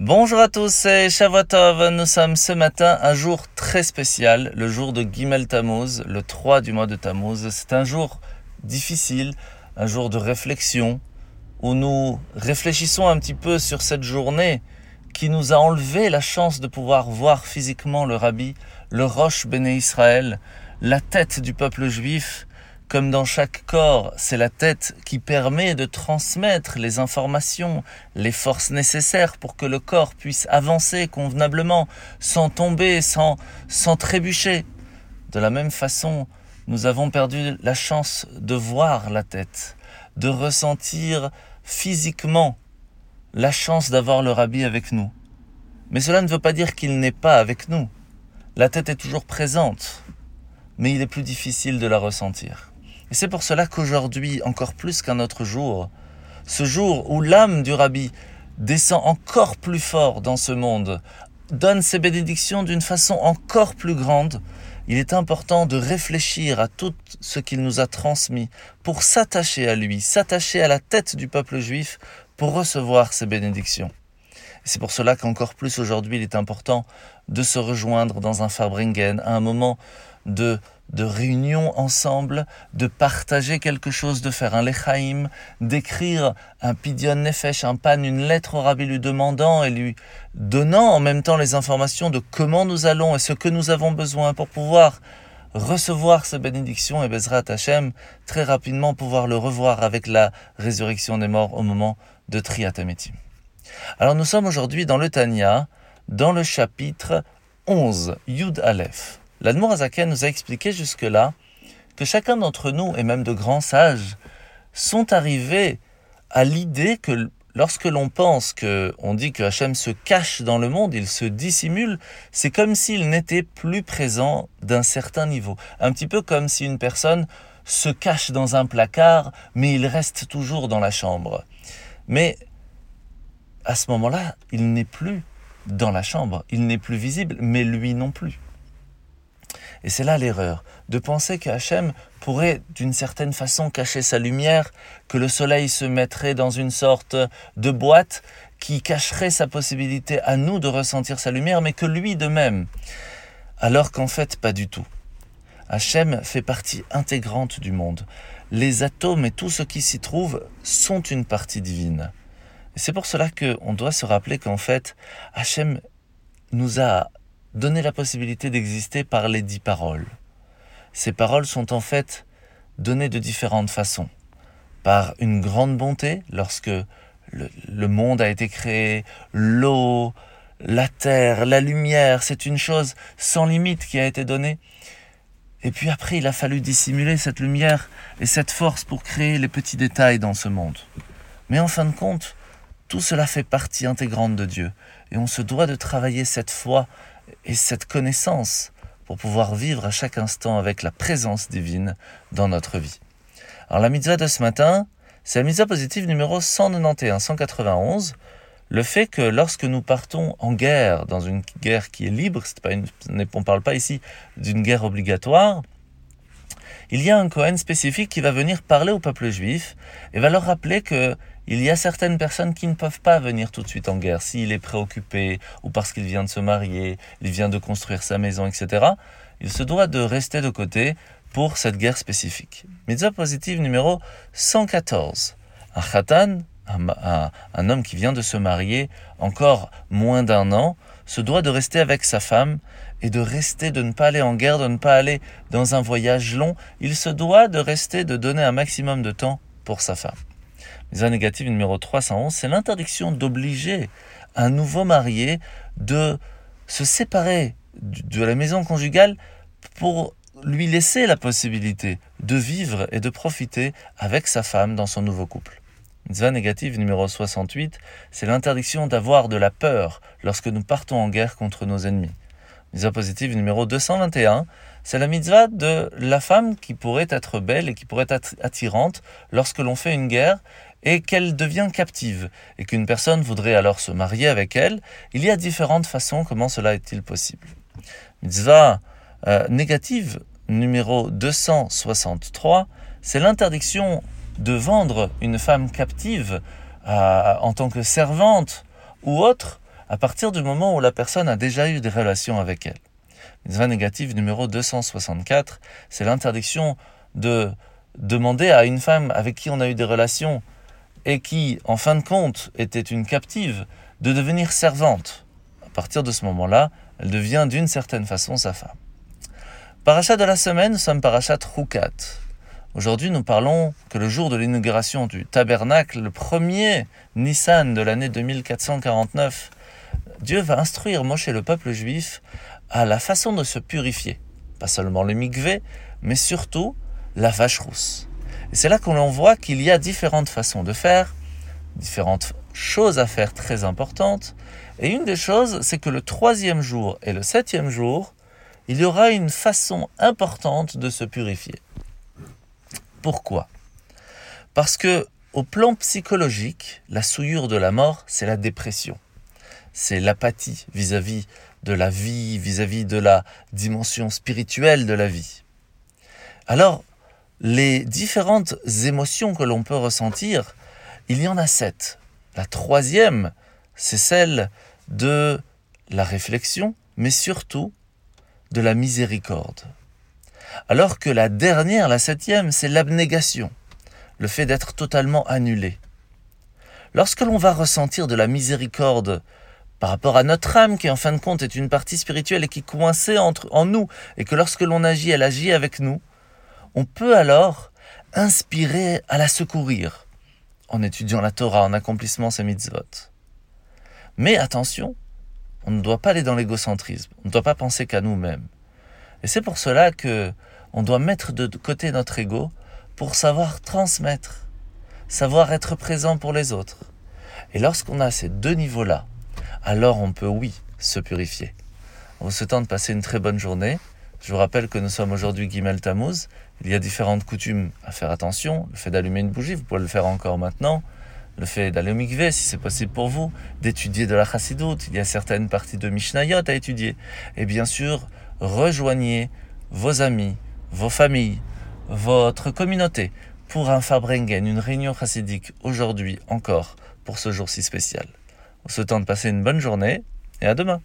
Bonjour à tous, c'est Shavuotov. Nous sommes ce matin un jour très spécial, le jour de Gimel Tammuz, le 3 du mois de Tammuz. C'est un jour difficile, un jour de réflexion, où nous réfléchissons un petit peu sur cette journée qui nous a enlevé la chance de pouvoir voir physiquement le rabbi, le Roche Béné Israël, la tête du peuple juif, comme dans chaque corps, c'est la tête qui permet de transmettre les informations, les forces nécessaires pour que le corps puisse avancer convenablement, sans tomber, sans, sans trébucher. De la même façon, nous avons perdu la chance de voir la tête, de ressentir physiquement la chance d'avoir le rabbi avec nous. Mais cela ne veut pas dire qu'il n'est pas avec nous. La tête est toujours présente, mais il est plus difficile de la ressentir. Et c'est pour cela qu'aujourd'hui, encore plus qu'un autre jour, ce jour où l'âme du rabbi descend encore plus fort dans ce monde, donne ses bénédictions d'une façon encore plus grande, il est important de réfléchir à tout ce qu'il nous a transmis pour s'attacher à lui, s'attacher à la tête du peuple juif pour recevoir ses bénédictions. C'est pour cela qu'encore plus aujourd'hui, il est important de se rejoindre dans un Farbringen, à un moment de, de réunion ensemble, de partager quelque chose, de faire un lechaim, d'écrire un pidion nefesh, un pan, une lettre au rabbi lui demandant et lui donnant en même temps les informations de comment nous allons et ce que nous avons besoin pour pouvoir recevoir ces bénédictions et Bezrat Hashem, très rapidement pouvoir le revoir avec la résurrection des morts au moment de Triatametim. Alors nous sommes aujourd'hui dans le Tanya, dans le chapitre 11, Yud Aleph. L'Admour Azaken nous a expliqué jusque-là que chacun d'entre nous, et même de grands sages, sont arrivés à l'idée que lorsque l'on pense que, on dit que Hachem se cache dans le monde, il se dissimule, c'est comme s'il n'était plus présent d'un certain niveau. Un petit peu comme si une personne se cache dans un placard, mais il reste toujours dans la chambre. Mais à ce moment-là, il n'est plus dans la chambre, il n'est plus visible, mais lui non plus. Et c'est là l'erreur, de penser que Hachem pourrait d'une certaine façon cacher sa lumière, que le soleil se mettrait dans une sorte de boîte qui cacherait sa possibilité à nous de ressentir sa lumière, mais que lui de même. Alors qu'en fait, pas du tout. Hachem fait partie intégrante du monde. Les atomes et tout ce qui s'y trouve sont une partie divine. C'est pour cela qu'on doit se rappeler qu'en fait, Hachem nous a donner la possibilité d'exister par les dix paroles. Ces paroles sont en fait données de différentes façons. Par une grande bonté, lorsque le, monde a été créé, l'eau, la terre, la lumière, c'est une chose sans limite qui a été donnée. Et puis après, il a fallu dissimuler cette lumière et cette force pour créer les petits détails dans ce monde. Mais en fin de compte, tout cela fait partie intégrante de Dieu. Et on se doit de travailler cette foi et cette connaissance pour pouvoir vivre à chaque instant avec la présence divine dans notre vie. Alors la mitzvah de ce matin, c'est la mitzvah positive numéro 191, 191, le fait que lorsque nous partons en guerre, dans une guerre qui est libre, pas on ne parle pas ici d'une guerre obligatoire, il y a un Cohen spécifique qui va venir parler au peuple juif et va leur rappeler que il y a certaines personnes qui ne peuvent pas venir tout de suite en guerre s'il est préoccupé ou parce qu'il vient de se marier, il vient de construire sa maison, etc. Il se doit de rester de côté pour cette guerre spécifique. Mitzvah positive numéro 114. Un khatan, un, homme qui vient de se marier encore moins d'un an, se doit de rester avec sa femme et de rester, de ne pas aller en guerre, de ne pas aller dans un voyage long. Il se doit de rester, de donner un maximum de temps pour sa femme. Mitzvah négative numéro 311, c'est l'interdiction d'obliger un nouveau marié de se séparer de la maison conjugale pour lui laisser la possibilité de vivre et de profiter avec sa femme dans son nouveau couple. Mitzvah négative numéro 68, c'est l'interdiction d'avoir de la peur lorsque nous partons en guerre contre nos ennemis. Mitzvah positive numéro 221, c'est la mitzvah de la femme qui pourrait être belle et qui pourrait être attirante lorsque l'on fait une guerre et qu'elle devient captive et qu'une personne voudrait alors se marier avec elle. Il y a différentes façons comment cela est-il possible. Mitzvah euh, négative numéro 263, c'est l'interdiction de vendre une femme captive euh, en tant que servante ou autre à partir du moment où la personne a déjà eu des relations avec elle. Mitzvah négative numéro 264, c'est l'interdiction de demander à une femme avec qui on a eu des relations et qui, en fin de compte, était une captive, de devenir servante. À partir de ce moment-là, elle devient d'une certaine façon sa femme. Parachat de la semaine, nous sommes parachat Roukat. Aujourd'hui, nous parlons que le jour de l'inauguration du tabernacle, le premier Nissan de l'année 2449, Dieu va instruire Moshe le peuple juif à la façon de se purifier. Pas seulement le mikvé, mais surtout la vache rousse. Et c'est là qu'on voit qu'il y a différentes façons de faire, différentes choses à faire très importantes. Et une des choses, c'est que le troisième jour et le septième jour, il y aura une façon importante de se purifier. Pourquoi? Parce que au plan psychologique, la souillure de la mort, c'est la dépression. C'est l'apathie vis-à-vis de la vie, vis-à-vis de la dimension spirituelle de la vie. Alors, les différentes émotions que l'on peut ressentir, il y en a sept. La troisième, c'est celle de la réflexion, mais surtout de la miséricorde. Alors que la dernière, la septième, c'est l'abnégation, le fait d'être totalement annulé. Lorsque l'on va ressentir de la miséricorde par rapport à notre âme, qui en fin de compte est une partie spirituelle et qui est coincée entre, en nous, et que lorsque l'on agit, elle agit avec nous, on peut alors inspirer à la secourir en étudiant la Torah, en accomplissant ses mitzvot. Mais attention, on ne doit pas aller dans l'égocentrisme, on ne doit pas penser qu'à nous-mêmes. Et c'est pour cela que on doit mettre de côté notre ego pour savoir transmettre, savoir être présent pour les autres. Et lorsqu'on a ces deux niveaux-là, alors on peut, oui, se purifier. En vous souhaitant de passer une très bonne journée, je vous rappelle que nous sommes aujourd'hui Gimel Tammuz. Il y a différentes coutumes à faire attention. Le fait d'allumer une bougie, vous pouvez le faire encore maintenant. Le fait d'aller au mikveh, si c'est possible pour vous. D'étudier de la chassidoute. Il y a certaines parties de Mishnayot à étudier. Et bien sûr, rejoignez vos amis, vos familles, votre communauté pour un Fabrengen, une réunion chassidique aujourd'hui encore pour ce jour si spécial. En souhaitant de passer une bonne journée et à demain.